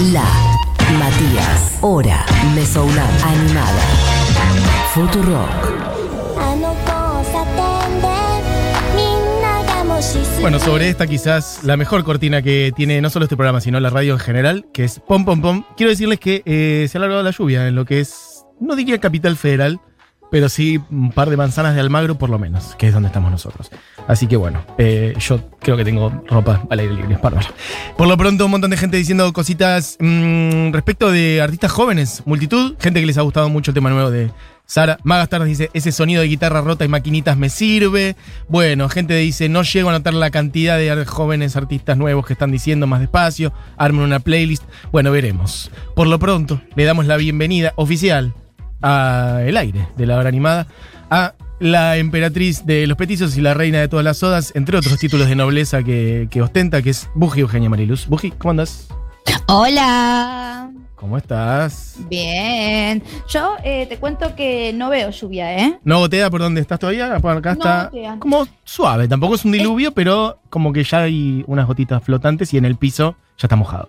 La Matías. Hora. Mesounam. Animada. Futurock. Bueno, sobre esta quizás la mejor cortina que tiene no solo este programa, sino la radio en general, que es Pom Pom Pom. Quiero decirles que eh, se ha alargado la lluvia en lo que es, no diría capital federal, pero sí un par de manzanas de Almagro por lo menos, que es donde estamos nosotros. Así que bueno, eh, yo creo que tengo ropa al aire libre, es bárbaro. Por lo pronto un montón de gente diciendo cositas mm, respecto de artistas jóvenes, multitud, gente que les ha gustado mucho el tema nuevo de Sara. Magastar dice, ese sonido de guitarra rota y maquinitas me sirve. Bueno, gente dice, no llego a notar la cantidad de jóvenes artistas nuevos que están diciendo más despacio. Armen una playlist. Bueno, veremos. Por lo pronto, le damos la bienvenida oficial a El Aire de la hora animada a la emperatriz de los petizos y la reina de todas las sodas, entre otros títulos de nobleza que, que ostenta, que es Buji Eugenia Mariluz. Buji, ¿cómo andas? Hola. ¿Cómo estás? Bien. Yo eh, te cuento que no veo lluvia, ¿eh? ¿No gotea por donde estás todavía? Por acá No está gotea. como suave, tampoco es un diluvio, pero como que ya hay unas gotitas flotantes y en el piso ya está mojado.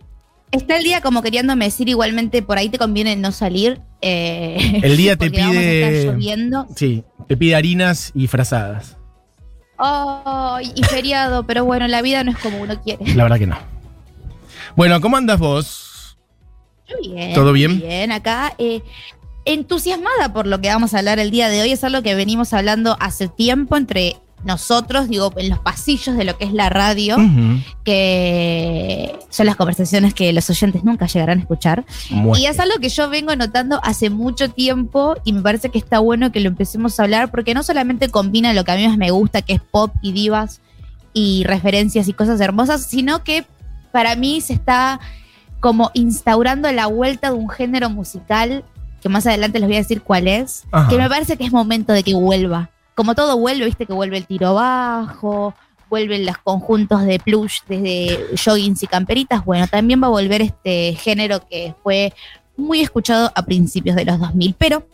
Está el día como queriéndome decir igualmente por ahí te conviene no salir. eh, El día te pide- lloviendo. Sí, te pide harinas y frazadas. Ay, y feriado, pero bueno, la vida no es como uno quiere. La verdad que no. Bueno, ¿cómo andas vos? Yo bien. ¿Todo bien? Bien, acá. eh, entusiasmada por lo que vamos a hablar el día de hoy. Es algo que venimos hablando hace tiempo entre nosotros, digo, en los pasillos de lo que es la radio. Que son las conversaciones que los oyentes nunca llegarán a escuchar. Y es algo que yo vengo notando hace mucho tiempo y me parece que está bueno que lo empecemos a hablar porque no solamente combina lo que a mí más me gusta, que es pop y divas y referencias y cosas hermosas, sino que para mí se está como instaurando la vuelta de un género musical que más adelante les voy a decir cuál es, Ajá. que me parece que es momento de que vuelva. Como todo vuelve, viste que vuelve el tiro bajo, vuelven los conjuntos de plush desde joggings y camperitas. Bueno, también va a volver este género que fue muy escuchado a principios de los 2000. Pero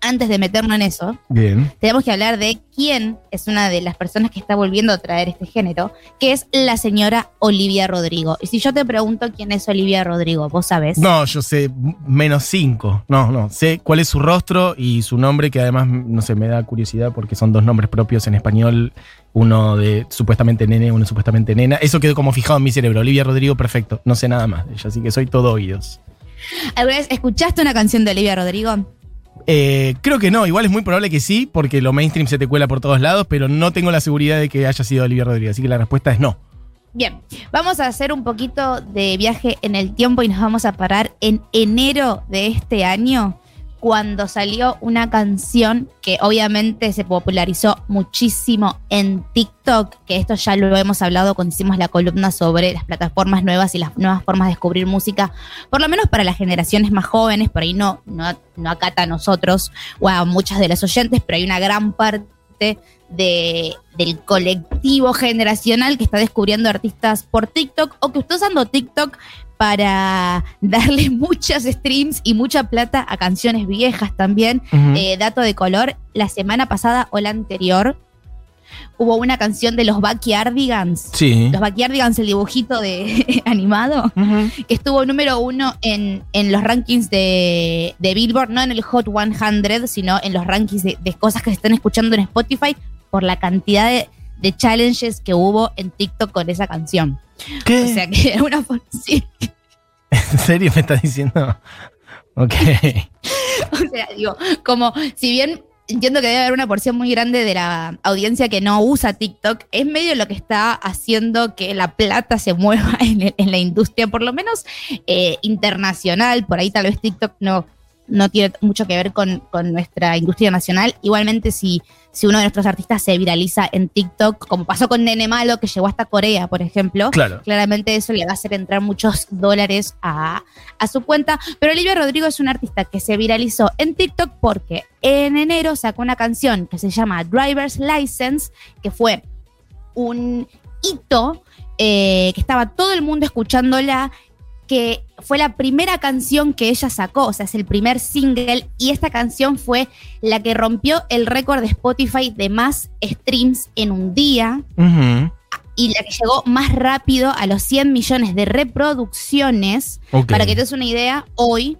Antes de meternos en eso, Bien. tenemos que hablar de quién es una de las personas que está volviendo a traer este género, que es la señora Olivia Rodrigo. Y si yo te pregunto quién es Olivia Rodrigo, vos sabés. No, yo sé menos cinco. No, no. Sé cuál es su rostro y su nombre, que además, no sé, me da curiosidad porque son dos nombres propios en español. Uno de supuestamente nene, uno supuestamente nena. Eso quedó como fijado en mi cerebro. Olivia Rodrigo, perfecto. No sé nada más de ella, así que soy todo oídos. ¿Alguna vez escuchaste una canción de Olivia Rodrigo? Eh, creo que no, igual es muy probable que sí, porque lo mainstream se te cuela por todos lados, pero no tengo la seguridad de que haya sido Olivia Rodrigo, así que la respuesta es no. Bien, vamos a hacer un poquito de viaje en el tiempo y nos vamos a parar en enero de este año, cuando salió una canción que obviamente se popularizó muchísimo en TikTok, que esto ya lo hemos hablado cuando hicimos la columna sobre las plataformas nuevas y las nuevas formas de descubrir música, por lo menos para las generaciones más jóvenes, por ahí no, no, no acata a nosotros o a muchas de las oyentes, pero hay una gran parte de, del colectivo generacional que está descubriendo artistas por TikTok o que está usando TikTok para darle muchos streams y mucha plata a canciones viejas también. Eh, dato de color, la semana pasada o la anterior hubo una canción de los Backyardigans. sí. Los Backyardigans, el dibujito de animado, que estuvo número uno en, en los rankings de, de Billboard, no en el Hot 100, sino en los rankings de, de cosas que se están escuchando en Spotify por la cantidad de, de challenges que hubo en TikTok con esa canción. ¿Qué? O sea que de alguna forma, sí. ¿En serio me estás diciendo? Ok. O sea, digo, como si bien entiendo que debe haber una porción muy grande de la audiencia que no usa TikTok, es medio lo que está haciendo que la plata se mueva en, el- en la industria, por lo menos eh, internacional. Por ahí tal vez TikTok no, no tiene mucho que ver con, con nuestra industria nacional. Igualmente, si, si uno de nuestros artistas se viraliza en TikTok, como pasó con Nene Malo, que llegó hasta Corea, por ejemplo, Claro. claramente eso le va a hacer entrar muchos dólares a, a su cuenta. Pero Olivia Rodrigo es una artista que se viralizó en TikTok porque en enero sacó una canción que se llama Driver's License, que fue un hito eh, que estaba todo el mundo escuchándola, que fue la primera canción que ella sacó, o sea, es el primer single, y esta canción fue la que rompió el récord de Spotify de más streams en un día. Y la que llegó más rápido a los 100 millones de reproducciones. Para que te des una idea, hoy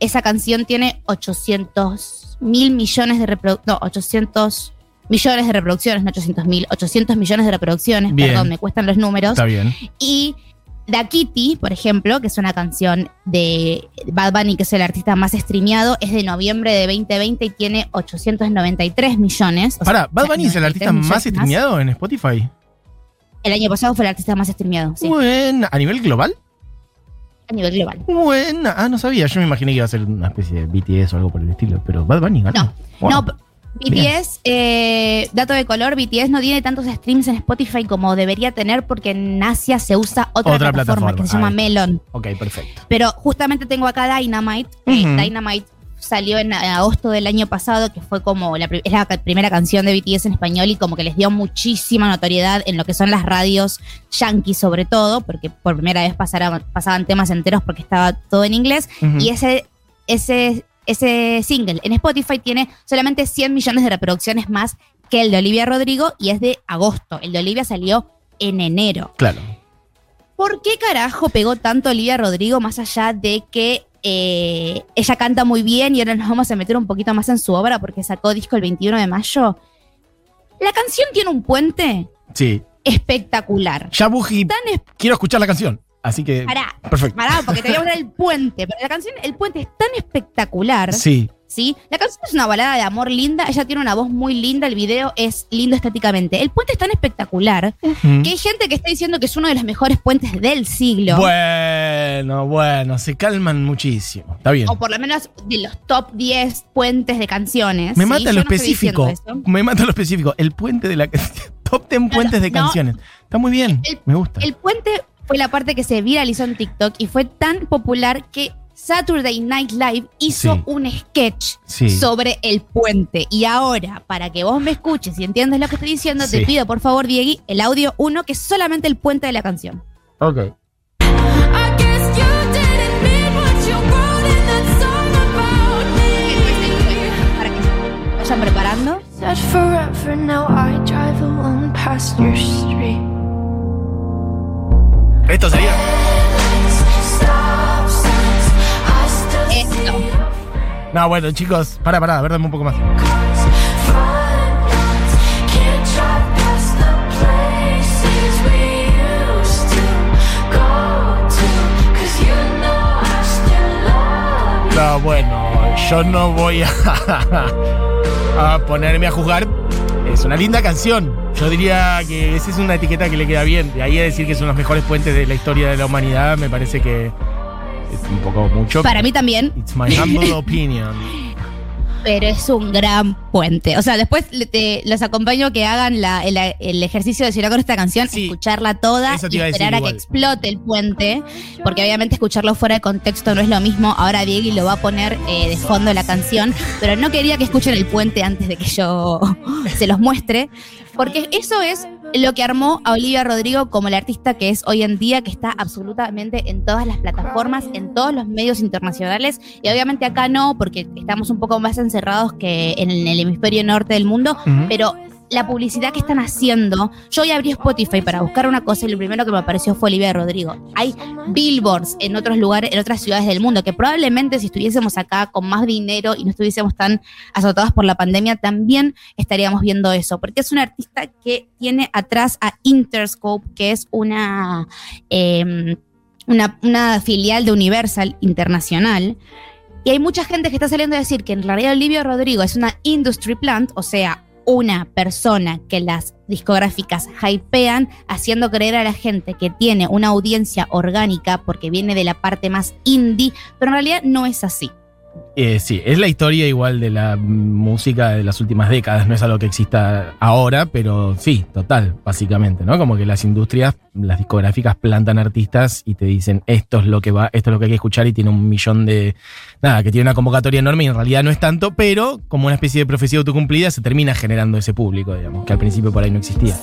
esa canción tiene 800 mil millones de reproducciones. No, 800 millones de reproducciones, no 800 mil, 800 millones de reproducciones. Bien. Perdón, me cuestan los números. Está bien. Y Da Kitty, por ejemplo, que es una canción de Bad Bunny, que es el artista más streameado, es de noviembre de 2020 y tiene 893 millones. Sea, ¿Bad Bunny es el 93 artista más streameado en Spotify? El año pasado fue el artista más streameado, sí, Buena. ¿A nivel global? a nivel global. Buena. Ah, no sabía. Yo me imaginé que iba a ser una especie de BTS o algo por el estilo. Pero Bad Bunny ganó. No, Wow. No, BTS, eh, dato de color, BTS no tiene tantos streams en Spotify como debería tener porque en Asia se usa otra, Otra plataforma, plataforma, que se llama. Melon. Ok, perfecto. Pero justamente tengo acá Dynamite. que Ujú. Dynamite salió en agosto del año pasado, que fue como la, es la primera canción de BTS en español y como que les dio muchísima notoriedad en lo que son las radios yankees sobre todo, porque por primera vez pasaron, pasaban temas enteros porque estaba todo en inglés. Y ese, ese, ese single en Spotify tiene solamente 100 millones de reproducciones más que el de Olivia Rodrigo y es de agosto. El de Olivia salió en enero. Claro. ¿Por qué carajo pegó tanto Olivia Rodrigo más allá de que eh, ella canta muy bien y ahora nos vamos a meter un poquito más en su obra porque sacó disco el 21 de mayo? La canción tiene un puente Sí. espectacular. Ya, quiero escuchar la canción. Así que. Pará, Perfecto. pará, porque te voy a hablar del puente. Pero la canción, el puente es tan espectacular. Sí. ¿sí? La canción es una balada de amor linda, ella tiene una voz muy linda, el video es lindo estéticamente. El puente es tan espectacular que hay gente que está diciendo que es uno de los mejores puentes del siglo. Bueno, bueno, se calman muchísimo. Está bien. O por lo menos de los top 10 puentes de canciones. Me ¿sí? mata Yo lo no específico. Me mata lo específico. El puente de la. Top 10 puentes de canciones. Está muy bien. El- Me gusta. El puente fue la parte que se viralizó en TikTok y fue tan popular que Saturday Night Live hizo Sí. un sketch Sí. sobre el puente. Y ahora, para que vos me escuches y entiendas lo que estoy diciendo, Sí. te pido por favor, Diegui, el audio 1, que es solamente el puente de la canción. Ok. I guess Esto sería. Esto. No, bueno, chicos, para, para, a ver, dame un poco más. No, bueno, yo no voy a, a ponerme a juzgar. Es una linda canción. Yo diría que esa es una etiqueta que le queda bien. De ahí a decir que son los mejores puentes de la historia de la humanidad, me parece que es un poco mucho. Para mí también, It's my humble opinion. Pero es un gran puente. O sea, después te- los acompaño que hagan la- el, el ejercicio de llorar con esta canción, Sí. escucharla toda y a esperar a que explote el puente, porque obviamente escucharlo fuera de contexto no es lo mismo. Ahora Diego lo va a poner eh, de fondo la canción, pero no quería que escuchen el puente antes de que yo se los muestre, porque eso es lo que armó a Olivia Rodrigo como la artista que es hoy en día, que está absolutamente en todas las plataformas, en todos los medios internacionales, y obviamente acá no, porque estamos un poco más encerrados que en el hemisferio norte del mundo, pero la publicidad que están haciendo, yo hoy abrí Spotify para buscar una cosa y lo primero que me apareció fue Olivia Rodrigo. Hay billboards en otros lugares, en otras ciudades del mundo, que probablemente si estuviésemos acá con más dinero y no estuviésemos tan azotados por la pandemia, también estaríamos viendo eso, porque es una artista que tiene atrás a Interscope, que es una, eh, una, una filial de Universal Internacional. Y hay mucha gente que está saliendo a decir que en realidad Olivia Rodrigo es una industry plant, o sea, una persona que las discográficas hypean, haciendo creer a la gente que tiene una audiencia orgánica porque viene de la parte más indie, pero en realidad no es así. Eh, sí, es la historia igual de la música de las últimas décadas, no es algo que exista ahora, pero sí, total, básicamente, ¿no? Como que las industrias, las discográficas plantan artistas y te dicen esto es lo que va, esto es lo que hay que escuchar y tiene un millón de. Nada, que tiene una convocatoria enorme y en realidad no es tanto, pero como una especie de profecía autocumplida se termina generando ese público, digamos, que al principio por ahí no existía.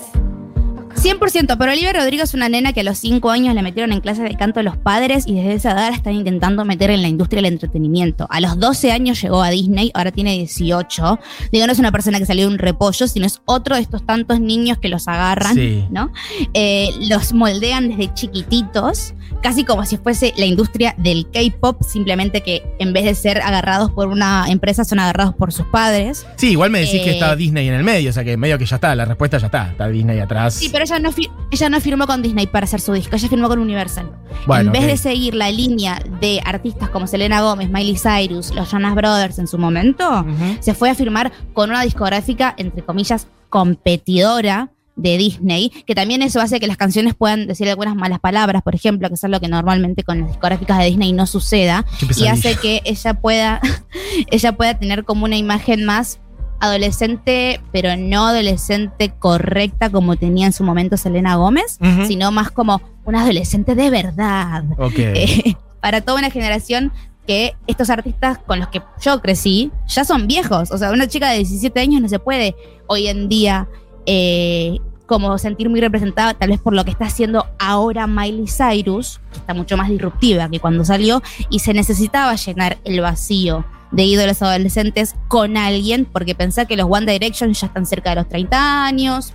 100%, pero Olivia Rodrigo es una nena que a los 5 años la metieron en clases de canto a los padres y desde esa edad la están intentando meter en la industria del entretenimiento. A los 12 años llegó a Disney, ahora tiene 18. Digo, no es una persona que salió de un repollo, sino es otro de estos tantos niños que los agarran, Sí. ¿no? Eh, los moldean desde chiquititos, casi como si fuese la industria del K-pop, simplemente que en vez de ser agarrados por una empresa, son agarrados por sus padres. Sí, igual me decís que Eh, está Disney en el medio, o sea que medio que ya está, la respuesta ya está. Está Disney atrás. Sí, pero ella no, fi- ella no firmó con Disney para hacer su disco, ella firmó con Universal. Bueno, en vez de seguir la línea de artistas como Selena Gómez, Miley Cyrus, los Jonas Brothers en su momento, se fue a firmar con una discográfica, entre comillas, competidora de Disney, que también eso hace que las canciones puedan decir algunas malas palabras, por ejemplo, que es algo que normalmente con las discográficas de Disney no suceda, y hace que ella pueda, ella pueda tener como una imagen más adolescente, pero no adolescente correcta como tenía en su momento Selena Gómez, sino más como una adolescente de verdad. Ok. Eh, para toda una generación que estos artistas con los que yo crecí ya son viejos. O sea, una chica de 17 años no se puede hoy en día eh, como sentir muy representada, tal vez por lo que está haciendo ahora Miley Cyrus, que está mucho más disruptiva que cuando salió, y se necesitaba llenar el vacío de ídolos adolescentes con alguien, porque pensá que los One Direction ya están cerca de los 30 años.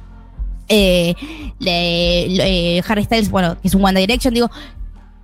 Eh, eh, Harry Styles, bueno, que es un One Direction, digo,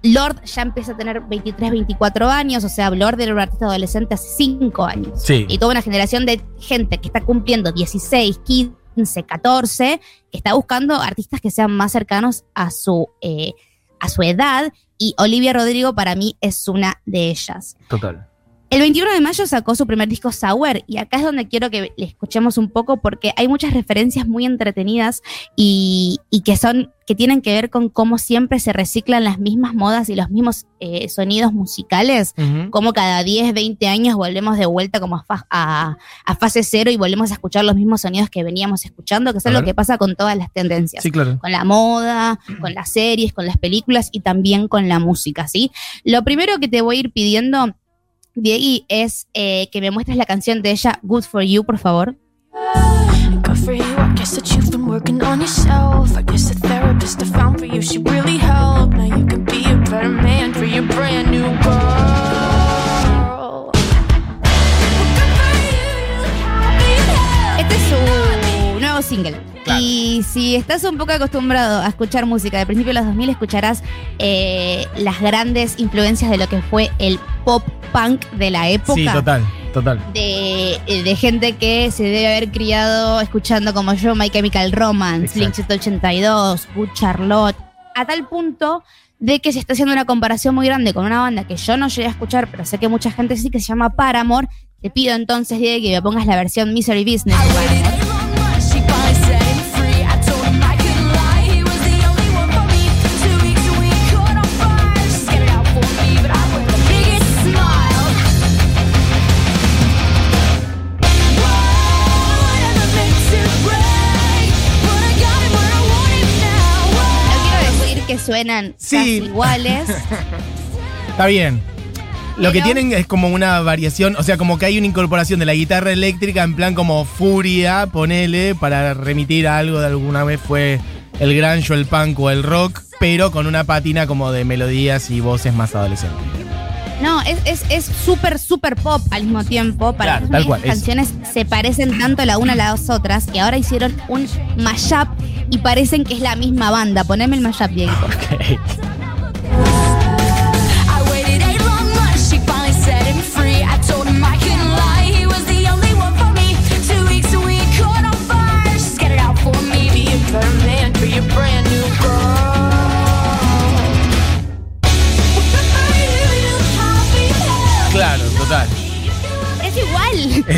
Lord ya empieza a tener 23, 24 años, o sea, Lord era un artista adolescente hace 5 años. Sí. Y toda una generación de gente que está cumpliendo 16, 15, 14, que está buscando artistas que sean más cercanos a su, eh, a su edad. Y Olivia Rodrigo para mí es una de ellas. Total. El 21 de mayo sacó su primer disco Sour y acá es donde quiero que le escuchemos un poco porque hay muchas referencias muy entretenidas y, y que son que tienen que ver con cómo siempre se reciclan las mismas modas y los mismos eh, sonidos musicales Ujú. como cada 10, 20 años volvemos de vuelta como a, fa- a- a fase cero y volvemos a escuchar los mismos sonidos que veníamos escuchando, que es ver. que pasa con todas las tendencias. Sí, claro. Con la moda, con las series, con las películas y también con la música, ¿sí? Lo primero que te voy a ir pidiendo, Diegui, es eh, que me muestres la canción de ella, Good for You, por favor. Good for you. I guess that you've been working on yourself. I guess the therapist I found for you, she really helped. Now you can be a better man for your brand new girl. Este es su nuevo single. Claro. Y si estás un poco acostumbrado a escuchar música de principios de los 2000, escucharás eh, las grandes influencias de lo que fue el pop punk de la época. Sí, total, total. de, de gente que se debe haber criado escuchando como yo My Chemical Romance, Exacto. 182, Good Charlotte, a tal punto de que se está haciendo una comparación muy grande con una banda que yo no llegué a escuchar, pero sé que mucha gente sí, que se llama Paramore. Te pido entonces, Diego, que me pongas la versión Misery Business suenan Sí. casi iguales. Está bien. Lo que tienen es como una variación, o sea, como que hay una incorporación de la guitarra eléctrica en plan como furia, ponele, para remitir a algo de alguna vez fue el grunge o el punk o el rock, pero con una pátina como de melodías y voces más adolescentes. Es es- es súper, súper pop al mismo tiempo. Para Claro, tal las cual, es. canciones se parecen tanto la una a las otras que ahora hicieron un mashup y parecen que es la misma banda. Poneme el mashup, Diego.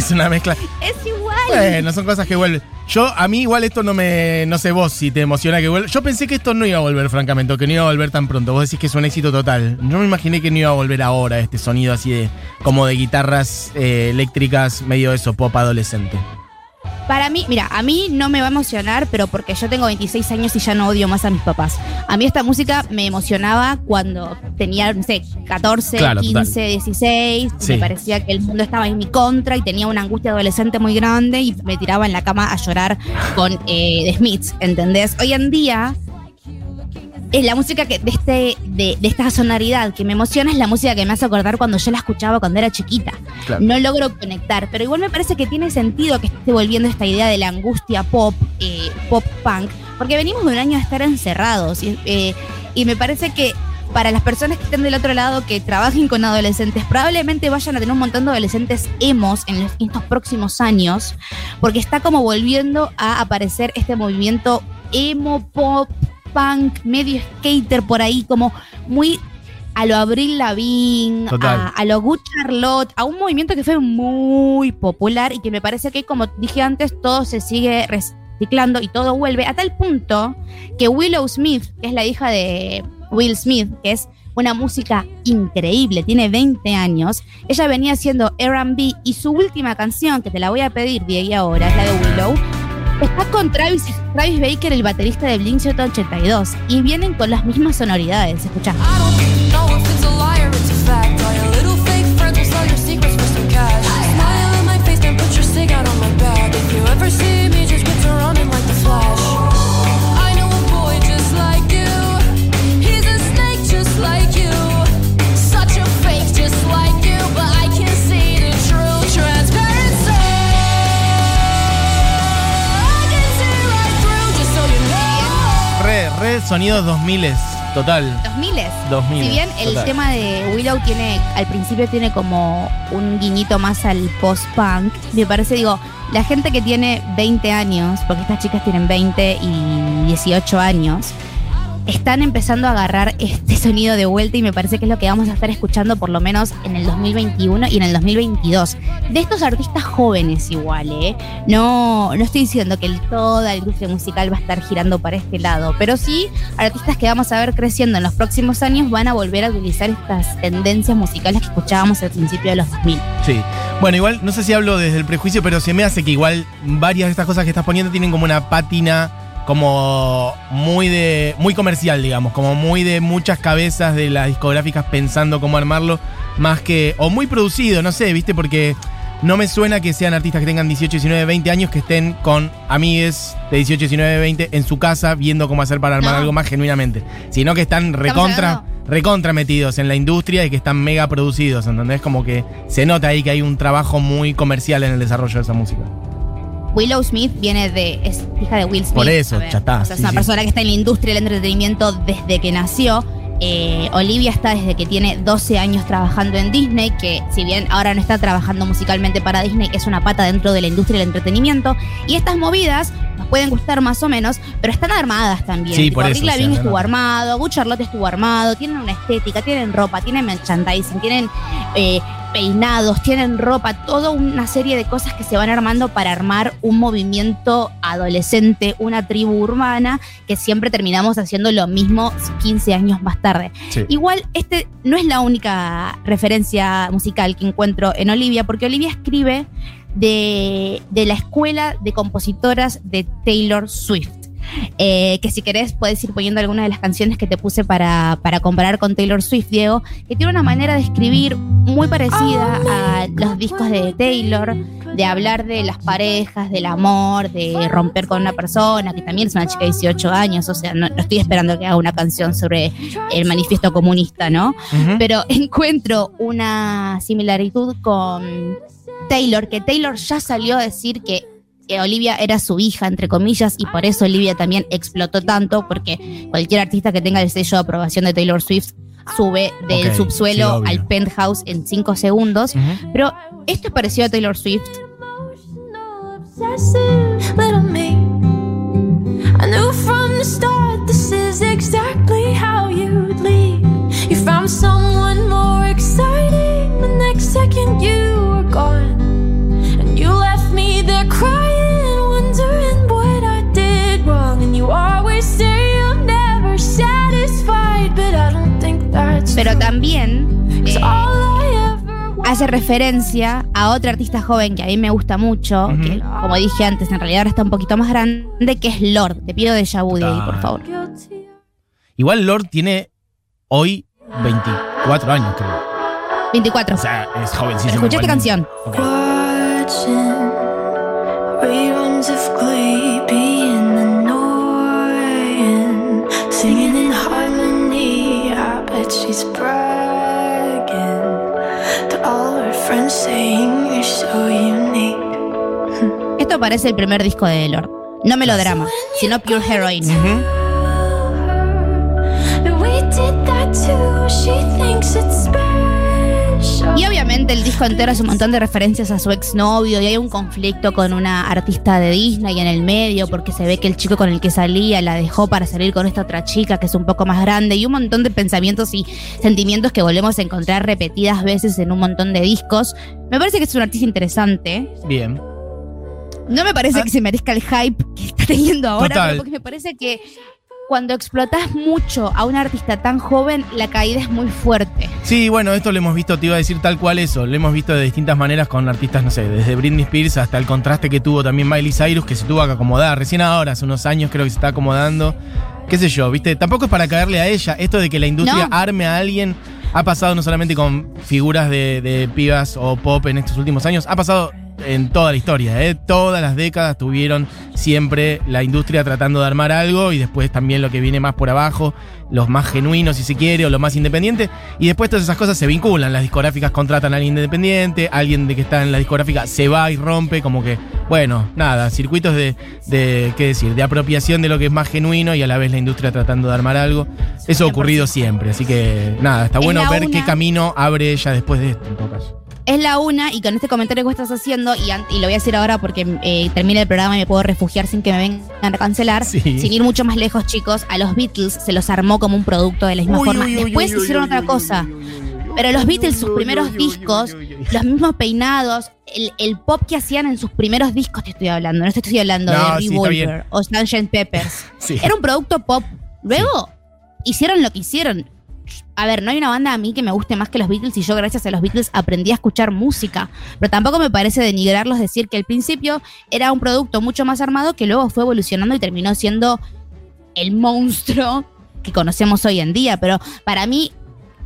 Es una mezcla. es igual. Bueno, son cosas que vuelven. Yo, a mí igual esto no me, no sé vos si te emociona que vuelva. Yo pensé que esto no iba a volver, francamente, o que no iba a volver tan pronto. Vos decís que es un éxito total. No me imaginé que no iba a volver ahora este sonido así de, como de guitarras eh, eléctricas, medio eso, pop adolescente. Para mí, mira, a mí no me va a emocionar, pero porque yo tengo 26 años y ya no odio más a mis papás. A mí esta música me emocionaba cuando tenía, no sé, 14, Claro, 15, total. 16. Sí. Me parecía que el mundo estaba en mi contra y tenía una angustia adolescente muy grande y me tiraba en la cama a llorar con eh, The Smiths, ¿entendés? Hoy en día es la música que de, este, de, de esta sonoridad que me emociona es la música que me hace acordar cuando yo la escuchaba cuando era chiquita. Claro. No logro conectar, pero igual me parece que tiene sentido que esté volviendo esta idea de la angustia pop, eh, pop punk, porque venimos de un año de estar encerrados y, eh, y me parece que para las personas que estén del otro lado que trabajen con adolescentes, probablemente vayan a tener un montón de adolescentes emos en los- estos próximos años, porque está como volviendo a aparecer este movimiento emo pop punk, medio skater por ahí, como muy a lo Abril Lavigne, a lo Good Charlotte, a un movimiento que fue muy popular y que me parece que, como dije antes, todo se sigue reciclando y todo vuelve a tal punto que Willow Smith, que es la hija de Will Smith, que es una música increíble, tiene 20 años, ella venía haciendo R&B y su última canción, que te la voy a pedir, Diego, ahora, es la de Willow, Está con Travis, Travis Baker, el baterista de Blink 182, y vienen con las mismas sonoridades. Escucha. Sonidos 2000 total. 2000 2000, Si bien el total. tema de Willow tiene, al principio tiene como un guiñito más al post-punk, me parece, digo, la gente que tiene 20 años, porque estas chicas tienen 20 y 18 años, están empezando a agarrar este sonido de vuelta y me parece que es lo que vamos a estar escuchando por lo menos en el 2021 y en el 2022. De estos artistas jóvenes igual, ¿eh? No, no estoy diciendo que toda la industria musical va a estar girando para este lado, pero sí artistas que vamos a ver creciendo en los próximos años van a volver a utilizar estas tendencias musicales que escuchábamos al principio de los 2000. Sí. Bueno, igual, no sé si hablo desde el prejuicio, pero se me hace que igual varias de estas cosas que estás poniendo tienen como una pátina como muy de muy comercial, digamos, como muy de muchas cabezas de las discográficas pensando cómo armarlo, más que o muy producido, no sé, ¿viste? Porque no me suena que sean artistas que tengan 18, 19, 20 años que estén con amigues de 18, 19, 20 en su casa viendo cómo hacer para armar No. algo más genuinamente, sino que están recontra recontra metidos en la industria y que están mega producidos, ¿entendés? Como que se nota ahí que hay un trabajo muy comercial en el desarrollo de esa música. Willow Smith viene de. es hija de Will Smith. Por eso, ver. O sea, es una sí. persona que está en la industria del entretenimiento desde que nació. Eh, Olivia está desde que tiene 12 años trabajando en Disney, que si bien ahora no está trabajando musicalmente para Disney, es una pata dentro de la industria del entretenimiento. Y estas movidas nos pueden gustar más o menos, pero están armadas también. Sí, Tipo, por Rick eso, Lavigne no, estuvo armado, Good Charlotte estuvo armado, tienen una estética, tienen ropa, tienen merchandising, tienen eh, peinados, tienen ropa, toda una serie de cosas que se van armando para armar un movimiento adolescente, una tribu urbana, que siempre terminamos haciendo lo mismo 15 años más tarde. Sí. Igual, este no es la única referencia musical que encuentro en Olivia, porque Olivia escribe de, de la escuela de compositoras de Taylor Swift. Eh, que si querés puedes ir poniendo algunas de las canciones que te puse para, para comparar con Taylor Swift, Diego, que tiene una manera de escribir muy parecida a los discos de Taylor, de hablar de las parejas, del amor, de romper con una persona, que también es una chica de 18 años, o sea, no, no estoy esperando que haga una canción sobre el manifiesto comunista, ¿no? Pero encuentro una similaritud con Taylor, que Taylor ya salió a decir que Olivia era su hija, entre comillas, y por eso Olivia también explotó tanto, porque cualquier artista que tenga el sello de aprobación de Taylor Swift sube del subsuelo al penthouse en cinco segundos. Pero esto es parecido a Taylor Swift. Pero también eh, hace referencia a otra artista joven que a mí me gusta mucho, que como dije antes, en realidad ahora está un poquito más grande, que es Lord. Te pido de Yabu de ahí, por favor. Igual Lord tiene hoy 24 años, creo. 24. O sea, es jovencísimo. Escucha esta canción. Ok. Esto parece el primer disco de Lord. No melodrama, sino pure heroin. Ujú. And we did that too. She thinks it's special. Y obviamente el disco entero hace un montón de referencias a su exnovio y hay un conflicto con una artista de Disney en el medio porque se ve que el chico con el que salía la dejó para salir con esta otra chica que es un poco más grande y un montón de pensamientos y sentimientos que volvemos a encontrar repetidas veces en un montón de discos. Me parece que es un artista interesante. Bien. No me parece Ah. que se merezca el hype que está teniendo ahora, Total. porque me parece que cuando explotas mucho a un artista tan joven, la caída es muy fuerte. Sí, bueno, esto lo hemos visto, te iba a decir tal cual eso. Lo hemos visto de distintas maneras con artistas, no sé, desde Britney Spears hasta el contraste que tuvo también Miley Cyrus, que se tuvo que acomodar. Recién ahora, hace unos años creo que se está acomodando. Qué sé yo, ¿viste? Tampoco es para caerle a ella. Esto de que la industria No. arme a alguien ha pasado no solamente con figuras de, de pibas o pop en estos últimos años, ha pasado en toda la historia, ¿eh? Todas las décadas tuvieron siempre la industria tratando de armar algo y después también lo que viene más por abajo, los más genuinos si se quiere o los más independientes. Y después todas esas cosas se vinculan. Las discográficas contratan a alguien independiente, alguien de que está en la discográfica se va y rompe, como que, bueno, nada, circuitos de, de ¿qué decir? De apropiación de lo que es más genuino y a la vez la industria tratando de armar algo. Eso ha ocurrido siempre, así que nada, está Es bueno ver qué camino abre ella después de esto, en todo caso. Es la una, y con este comentario que estás haciendo, y, y lo voy a decir ahora porque eh, termina el programa y me puedo refugiar sin que me vengan a cancelar. Sí. Sin ir mucho más lejos, chicos, a los Beatles se los armó como un producto de la misma Uy, forma. uy, Después uy, hicieron otra cosa. Pero los Beatles, sus primeros discos, los mismos peinados, el, el pop que hacían en sus primeros discos, te estoy hablando. No te estoy hablando No, de sí, Revolver bien. o Sunshine Peppers. Sí. Era un producto pop. Luego hicieron lo que hicieron. A ver, no hay una banda a mí que me guste más que los Beatles y yo gracias a los Beatles aprendí a escuchar música. Pero tampoco me parece denigrarlos decir que al principio era un producto mucho más armado que luego fue evolucionando y terminó siendo el monstruo que conocemos hoy en día. Pero para mí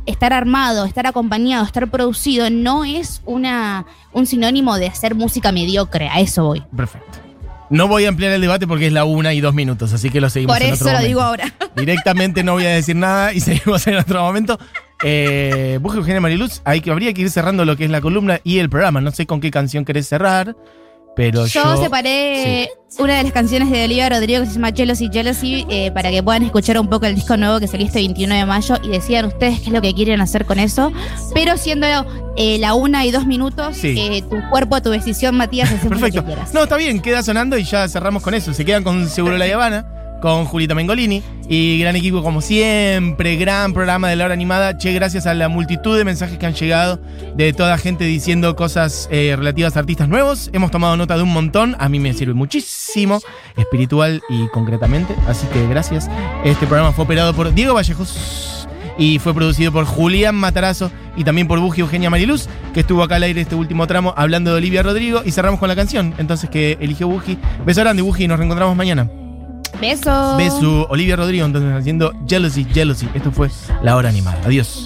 estar armado, estar acompañado, estar producido no es una, un sinónimo de hacer música mediocre. A eso voy. Perfecto. No voy a ampliar el debate porque es la una y dos minutos, así que lo seguimos Por en eso otro lo momento. digo ahora. Directamente no voy a decir nada y seguimos en otro momento. Eh, Busca Eugenia Mariluz, hay que, habría que ir cerrando lo que es la columna y el programa. No sé con qué canción querés cerrar, pero yo. Yo, separé una de las canciones de Olivia Rodrigo que se llama Jealousy Jealousy eh, para que puedan escuchar un poco el disco nuevo que salió este 21 de mayo y decidan ustedes qué es lo que quieren hacer con eso. Pero siendo eh, la una y dos minutos, Sí. eh, tu cuerpo, tu decisión, Matías, hacemos lo Perfecto. que quieras. No, está bien, queda sonando y ya cerramos con eso. Se quedan con Seguro La Habana, con Julita Mengolini y gran equipo como siempre, gran programa de la hora animada. Che, gracias a la multitud de mensajes que han llegado de toda gente diciendo cosas eh, relativas a artistas nuevos. Hemos tomado nota de un montón, a mí me sirve muchísimo, espiritual y concretamente, así que gracias. Este programa fue operado por Diego Vallejos y fue producido por Julián Matarazo y también por Buji Eugenia Mariluz, que estuvo acá al aire este último tramo hablando de Olivia Rodrigo y cerramos con la canción, entonces que eligió Buji. Beso grande, Buji, nos reencontramos mañana. Besos. Beso, Olivia Rodrigo, entonces haciendo Jealousy, Jealousy. Esto fue La Hora Animada. Adiós.